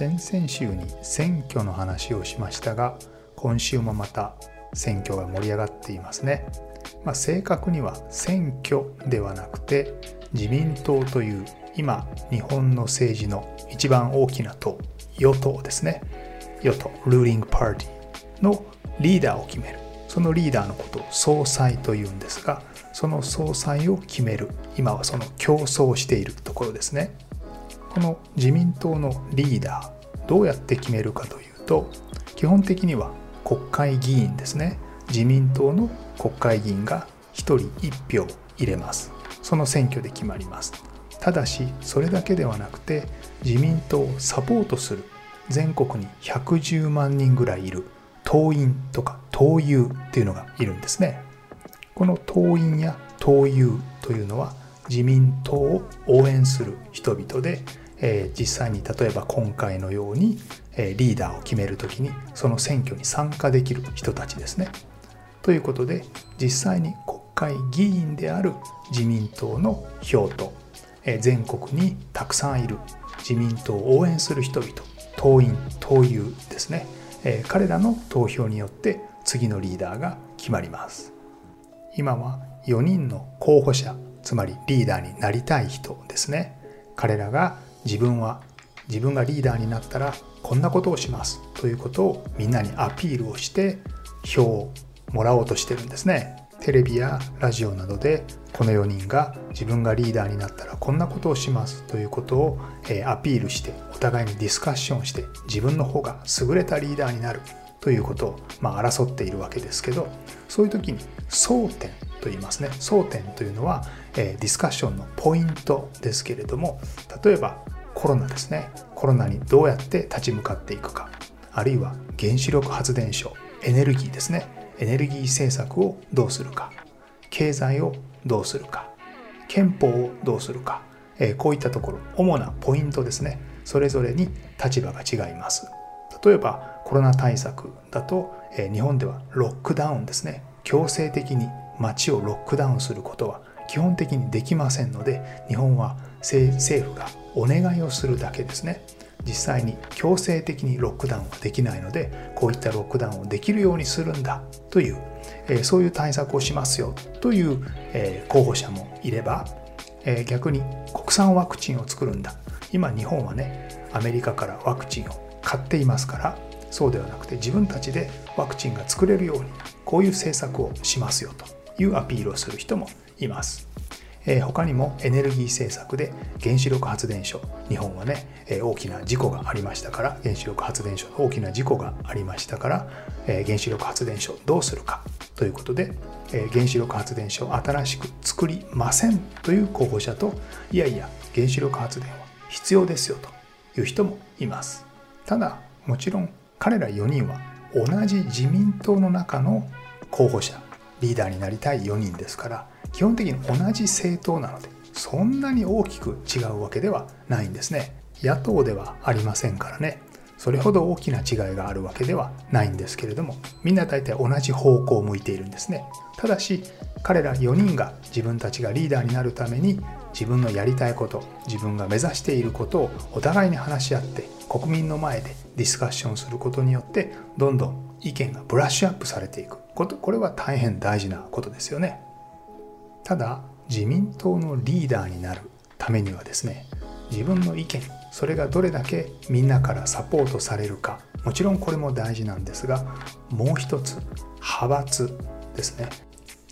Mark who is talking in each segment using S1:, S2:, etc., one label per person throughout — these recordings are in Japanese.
S1: 先々週に選挙の話をしましたが今週もまた選挙が盛り上がっていますね、まあ、正確には選挙ではなくて自民党という今日本の政治の一番大きな党与党ですね。与党ルーリングパーティーのリーダーを決める。そのリーダーのことを総裁というんですがその総裁を決める。今はその競争をしているところですね。この自民党のリーダーどうやって決めるかというと基本的には国会議員ですね。自民党の国会議員が1人1票入れます。その選挙で決まります。ただしそれだけではなくて自民党をサポートする全国に110万人ぐらいいる党員とか党友っていうのがいるんですね。この党員や党友というのは自民党を応援する人々でえー、実際に例えば今回のように、えー、リーダーを決める時にその選挙に参加できる人たちですね。ということで実際に国会議員である自民党の票と、えー、全国にたくさんいる自民党を応援する人々党員党友ですね、え、彼らの投票によって次のリーダーが決まります。今は4人の候補者つまりリーダーになりたい人ですね。彼らが自分は自分がリーダーになったらこんなことをしますということをみんなにアピールをして票をもらおうとしてるんですね。テレビやラジオなどでこの4人が自分がリーダーになったらこんなことをしますということをアピールしてお互いにディスカッションして自分の方が優れたリーダーになるということをまあ争っているわけですけどそういう時に争点と言いますね争点というのはえディスカッションのポイントですけれども例えばコロナですね。コロナにどうやって立ち向かっていくか。あるいは原子力発電所エネルギーですね。エネルギー政策をどうするか。経済をどうするか。憲法をどうするか、えこういったところ主なポイントですね。それぞれに立場が違います。例えばコロナ対策だと、え日本ではロックダウンですね。強制的に街をロックダウンすることは基本的にできませんので日本は政府がお願いをするだけですね。実際に強制的にロックダウンはできないのでこういったロックダウンをできるようにするんだという、え、そういう対策をしますよという、え、候補者もいれば、え、逆に国産ワクチンを作るんだ。今日本はねアメリカからワクチンを買っていますからそうではなくて自分たちでワクチンが作れるようにこういう政策をしますよというアピールをする人もいます。他にもエネルギー政策で原子力発電所。日本はね、大きな事故がありましたから原子力発電所の大きな事故がありましたから、原子力発電所どうするか。ということで、原子力発電所を新しく作りませんという候補者といやいや原子力発電は必要ですよという人もいます。ただもちろん彼ら4人は同じ自民党の中の候補者リーダーになりたい4人ですから基本的に同じ政党なのでそんなに大きく違うわけではないんですね。野党ではありませんからね。それほど大きな違いがあるわけではないんですけれどもみんな大体同じ方向を向いているんですね。ただし彼ら4人が自分たちがリーダーになるために自分のやりたいこと自分が目指していることをお互いに話し合って国民の前でディスカッションすることによってどんどん意見がブラッシュアップされていく。ことこれは大変大事なことですよね。ただ自民党のリーダーになるためにはですね自分の意見それがどれだけみんなからサポートされるかもちろんこれも大事なんですがもう一つ派閥ですね。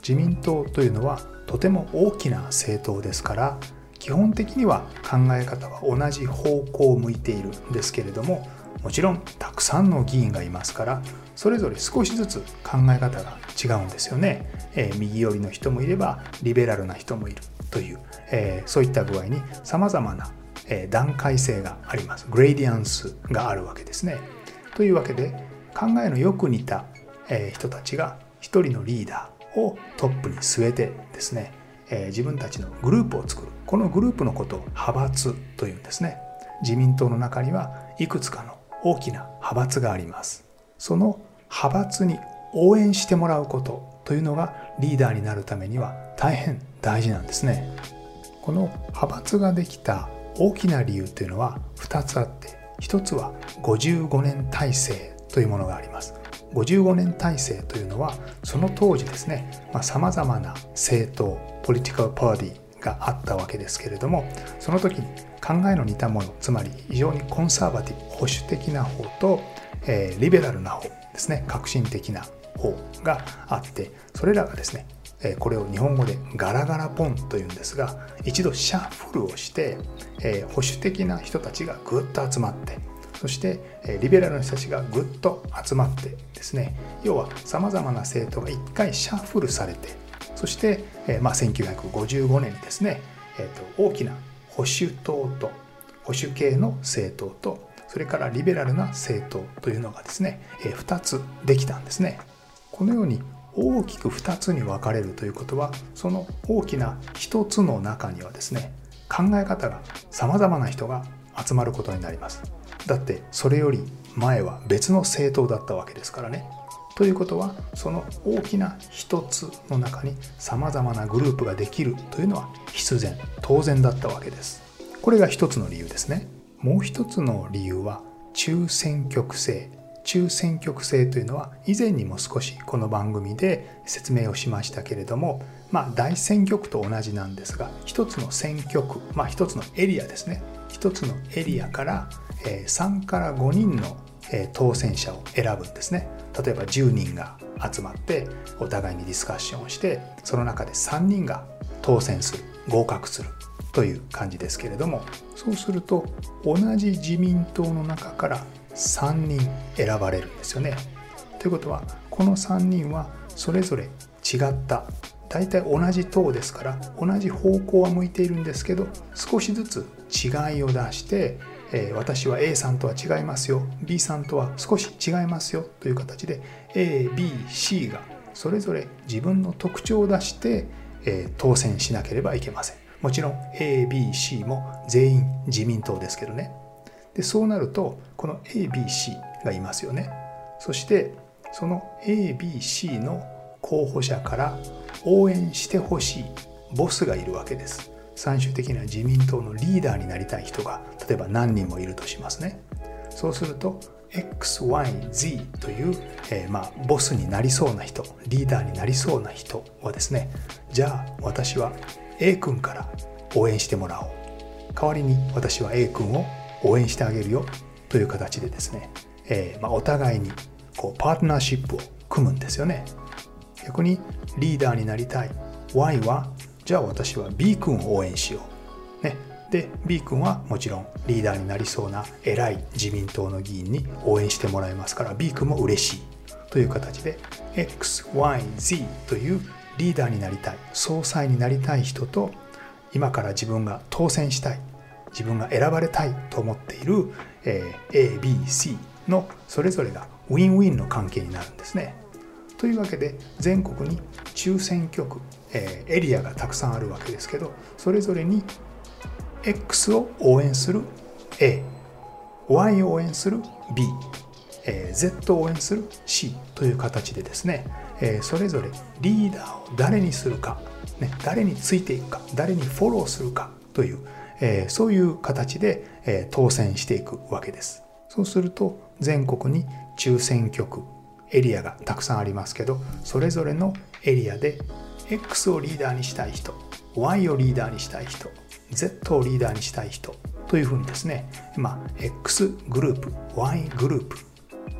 S1: 自民党というのはとても大きな政党ですから基本的には考え方は同じ方向を向いているんですけれどももちろんたくさんの議員がいますからそれぞれ少しずつ考え方が違うんですよね、えー、右寄りの人もいればリベラルな人もいるという、えー、そういった具合にさまざまな、え、段階性があります。グレーディアンスがあるわけですね。というわけで考えのよく似た、え人たちが一人のリーダーをトップに据えてですね、え自分たちのグループを作る。このグループのことを派閥というんですね。自民党の中にはいくつかの大きな派閥があります。その派閥に応援してもらうことというのがリーダーになるためには大変大事なんですね。この派閥ができた大きな理由というのは2つあって1つは55年体制というものがあります。55年体制というのはその当時ですねさまざ、まな政党ポリティカルパーティーがあったわけですけれどもその時に考えの似たものつまり非常にコンサーバティブ保守的な方と、えー、リベラルな方ですね革新的な方があってそれらがですねこれを日本語でガラガラポンというんですが一度シャッフルをして、えー、保守的な人たちがぐっと集まってそしてえリベラルの人たちがぐっと集まってですね要はさまざまな政党が一回シャッフルされてそして、えーまあ、1955年にですね、えーと、大きな保守党と保守系の政党とそれからリベラルな政党というのがですね、えー、2つできたんですね。このように大きく2つに分かれるということはその大きな1つの中にはですね考え方がさまざまな人が集まることになります。だってそれより前は別の政党だったわけですからね。ということはその大きな一つの中にさまざまなグループができるというのは必然当然だったわけです。これが一つの理由ですね。もう一つの理由は中選挙区制中選挙区制というのは以前にも少しこの番組で説明をしましたけれども、まあ、大選挙区と同じなんですが一つの選挙区、まあ、一つのエリアですね一つのエリアから3から5人の当選者を選ぶんですね例えば10人が集まってお互いにディスカッションをしてその中で3人が当選する合格するという感じですけれどもそうすると同じ自民党の中から3人選ばれるんですよね。ということはこの3人はそれぞれ違った大体同じ党ですから同じ方向は向いているんですけど少しずつ違いを出して、えー、私は A さんとは違いますよ。B さんとは少し違いますよ。という形で ABC がそれぞれ自分の特徴を出して、えー、当選しなければいけません。もちろん ABC も全員自民党ですけどね。でそうなるとこの ABC がいますよね。そしてその ABC の候補者から応援してほしいボスがいるわけです。最終的には自民党のリーダーになりたい人が例えば何人もいるとしますね。そうすると XYZ という、えー、まあ、ボスになりそうな人リーダーになりそうな人はですねじゃあ私は A 君から応援してもらおう。代わりに私は A 君を応援してあげるよという形でですね、えー、まあ、お互いにこうパートナーシップを組むんですよね。逆にリーダーになりたい Y はじゃあ私は B 君を応援しよう、ね、で B 君はもちろんリーダーになりそうな偉い自民党の議員に応援してもらいますから B 君も嬉しいという形で XYZ というリーダーになりたい総裁になりたい人と今から自分が当選したい自分が選ばれたいと思っている、え、ABC のそれぞれがウィンウィンの関係になるんですね。というわけで全国に中選挙区、え、エリアがたくさんあるわけですけどそれぞれに X を応援する A Y を応援する B Z を応援する C という形でですね、それぞれリーダーを誰にするか、誰についていくか誰にフォローするかという、そういう形で、当選していくわけです。そうすると全国に中選挙区エリアがたくさんありますけどそれぞれのエリアで X をリーダーにしたい人 Y をリーダーにしたい人 Z をリーダーにしたい人というふうにですね、まあ、X グループ Y グループ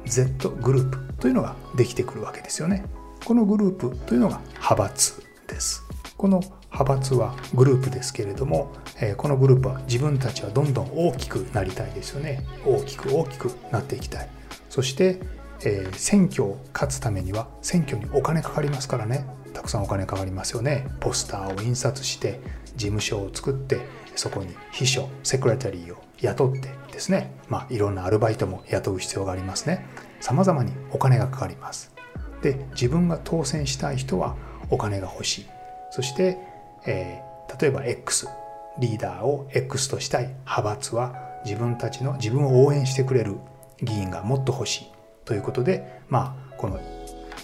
S1: Z グループというのができてくるわけですよね。このグループというのが派閥です。この派閥はグループですけれども、このグループは自分たちはどんどん大きくなりたいですよね大きく大きくなっていきたいそして、選挙を勝つためには選挙にお金かかりますからねたくさんお金かかりますよね。ポスターを印刷して事務所を作ってそこに秘書セクレタリーを雇ってですね。まあいろんなアルバイトも雇う必要がありますね。様々にお金がかかります。で自分が当選したい人はお金が欲しい。そして、えー、例えば X リーダーを X としたい。派閥は自分たちの自分を応援してくれる議員がもっと欲しい。ということでまあこの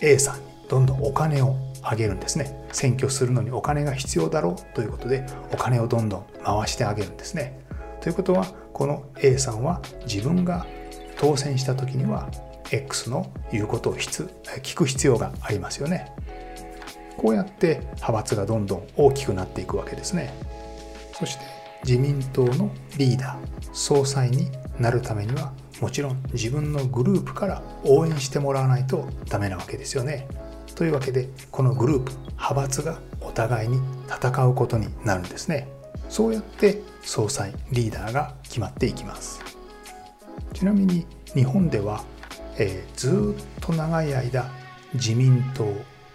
S1: A さんにどんどんお金をあげるんですね。選挙するのにお金が必要だろうということでお金をどんどん回してあげるんですね。ということはこの A さんは自分が当選した時には X の言うことを聞く必要がありますよね。こうやって派閥がどんどん大きくなっていくわけですね。そして自民党のリーダー総裁になるためにはもちろん自分のグループから応援してもらわないとダメなわけですよね。というわけでこのグループ派閥がお互いに戦うことになるんですね。そうやって総裁リーダーが決まっていきます。ちなみに日本では、えー、ずっと長い間自民党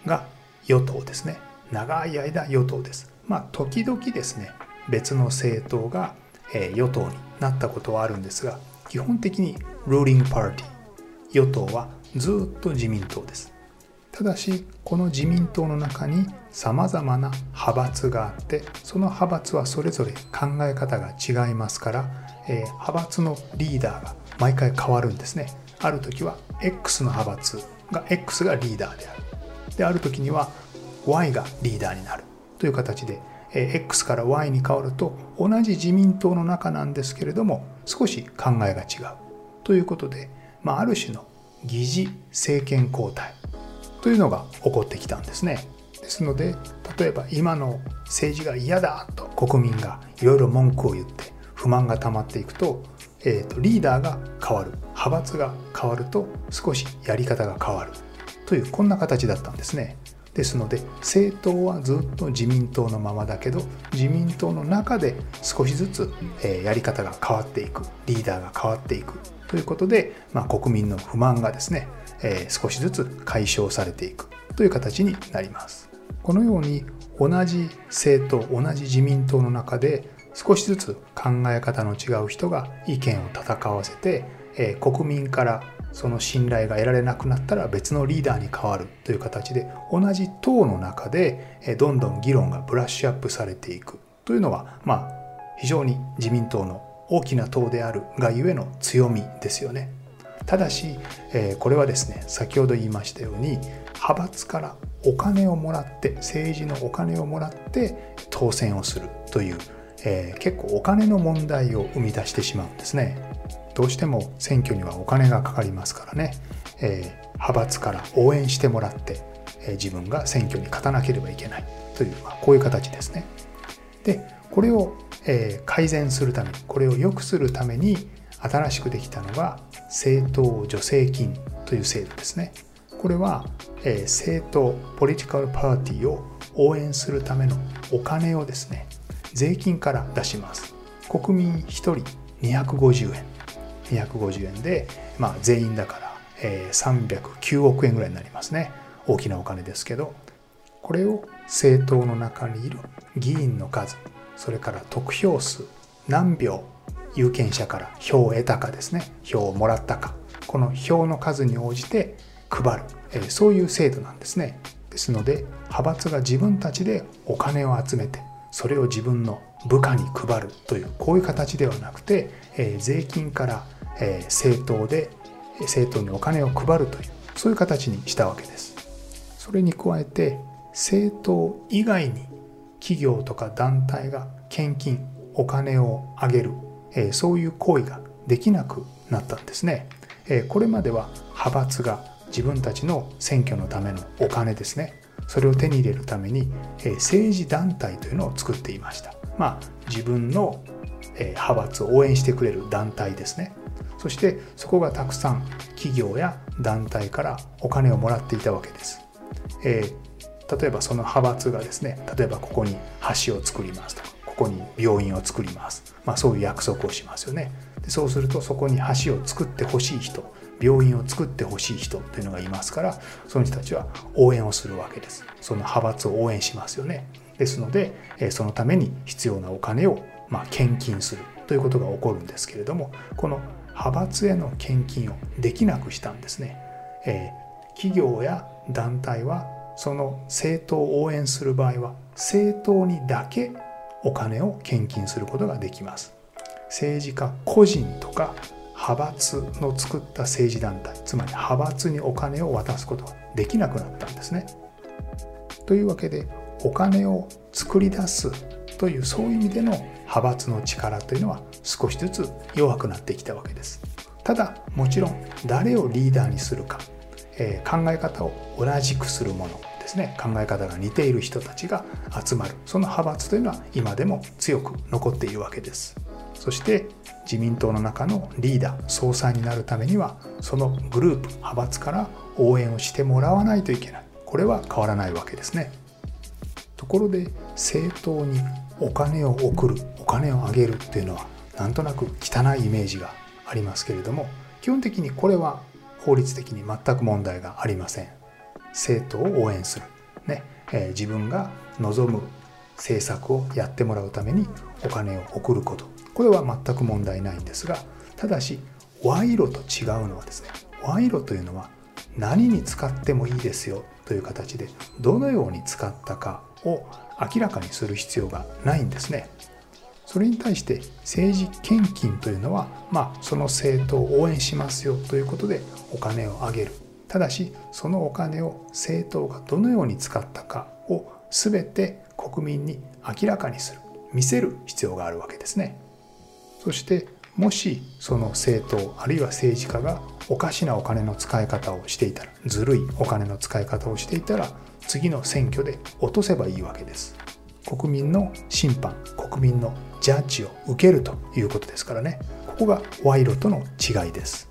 S1: が与党ですね。長い間与党です。まあ時々ですね別の政党が、えー、与党になったことはあるんですが基本的にルーリングパーティー与党はずっと自民党です。ただしこの自民党の中にさまざまな派閥があってその派閥はそれぞれ考え方が違いますから、えー、派閥のリーダーが毎回変わるんですね。ある時は X の派閥が X がリーダーである。である時には Y がリーダーになる。という形で、えー、X から Y に変わると同じ自民党の中なんですけれども少し考えが違う。ということで、まあ、ある種の疑似政権交代。というのが起こってきたんですね。ですので例えば今の政治が嫌だと国民がいろいろ文句を言って不満が溜まっていくと,、えーと、リーダーが変わる派閥が変わると少しやり方が変わるというこんな形だったんですね。ですので政党はずっと自民党のままだけど自民党の中で少しずつ、えやり方が変わっていくリーダーが変わっていくということで、まあ、国民の不満がですねえー、少しずつ解消されていくという形になります。このように同じ政党同じ自民党の中で少しずつ考え方の違う人が意見を戦わせて、えー、国民からその信頼が得られなくなったら別のリーダーに変わるという形で同じ党の中でどんどん議論がブラッシュアップされていくというのはまあ非常に自民党の大きな党であるがゆえの強みですよね。ただし、えこれはですね先ほど言いましたように派閥からお金をもらって政治のお金をもらって当選をするという、えー、結構お金の問題を生み出してしまうんですね。どうしても選挙にはお金がかかりますからね、えー、派閥から応援してもらって、え、自分が選挙に勝たなければいけない。という、まあ、こういう形ですね。でこれを、え改善するためにこれを良くするために新しくできたのが政党助成金という制度ですね。これは、え、政党、ポリティカルパーティーを応援するためのお金をですね、税金から出します。国民1人250円。250円で、まあ、全員だから、え、309億円ぐらいになりますね。大きなお金ですけど、これを政党の中にいる議員の数、それから得票数、何票有権者から票を得たかですね。票をもらったか。この票の数に応じて配る、えそういう制度なんですね。ですので派閥が自分たちでお金を集めてそれを自分の部下に配るというこういう形ではなくて、え税金から、え政党で政党にお金を配るというそういう形にしたわけです。それに加えて政党以外に企業とか団体が献金お金をあげるえそういう行為ができなくなったんですね。えこれまでは派閥が自分たちの選挙のためのお金ですねそれを手に入れるために、え政治団体というのを作っていました。まあ自分の、え派閥を応援してくれる団体ですね。そしてそこがたくさん企業や団体からお金をもらっていたわけです。え、例えばその派閥がですね例えばここに橋を作りますとかここに病院を作ります、まあ、そういう約束をしますよね。でそうするとそこに橋を作ってほしい人病院を作ってほしい人というのがいますからその人たちは応援をするわけです。その派閥を応援しますよね。ですのでそのために必要なお金をま献金するということが起こるんですけれどもこの派閥への献金をできなくしたんですね、えー、企業や団体はその政党を応援する場合は政党にだけお金を献金することができます政治家個人とか派閥の作った政治団体つまり派閥にお金を渡すことができなくなったんですね。というわけでお金を作り出すというそういう意味での派閥の力というのは少しずつ弱くなってきたわけです。ただもちろん誰をリーダーにするか、えー、考え方を同じくするものですね考え方が似ている人たちが集まる。その派閥というのは今でも強く残っているわけです。そして自民党の中のリーダー総裁になるためにはそのグループ派閥から応援をしてもらわないといけない。これは変わらないわけですね。ところで政党にお金を送るお金をあげるっていうのはなんとなく汚いイメージがありますけれども基本的にこれは法律的に全く問題がありません。政党を応援する、ね。えー、自分が望む政策をやってもらうためにお金を送ること。これは全く問題ないんですがただし賄賂と違うのはですね賄賂というのは何に使ってもいいですよという形でどのように使ったかを明らかにする必要がないんですね。それに対して政治献金というのは、まあ、その政党を応援しますよということでお金をあげる。ただしそのお金を政党がどのように使ったかを全て国民に明らかにする見せる必要があるわけですね。そしてもしその政党あるいは政治家がおかしなお金の使い方をしていたらずるいお金の使い方をしていたら次の選挙で落とせばいいわけです。国民の審判国民のジャッジを受けるということですからね。ここが賄賂との違いです。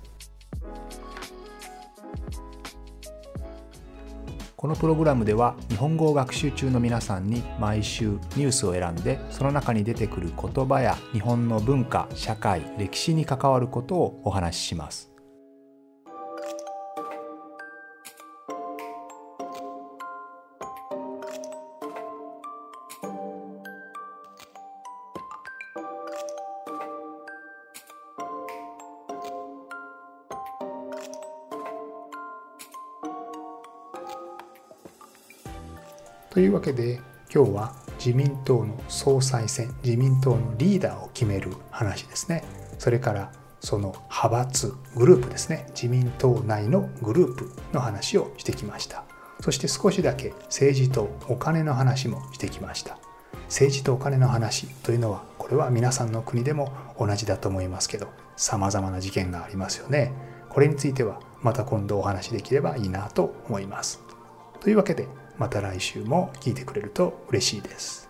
S2: このプログラムでは日本語を学習中の皆さんに毎週ニュースを選んでその中に出てくる言葉や日本の文化社会歴史に関わることをお話しします。
S1: というわけで今日は自民党の総裁選自民党のリーダーを決める話ですね。それからその派閥グループですね。自民党内のグループの話をしてきました。そして少しだけ政治とお金の話もしてきました。政治とお金の話というのはこれは皆さんの国でも同じだと思いますけど様々な事件がありますよね。これについてはまた今度お話できればいいなと思います。というわけでまた来週も聞いてくれると嬉しいです。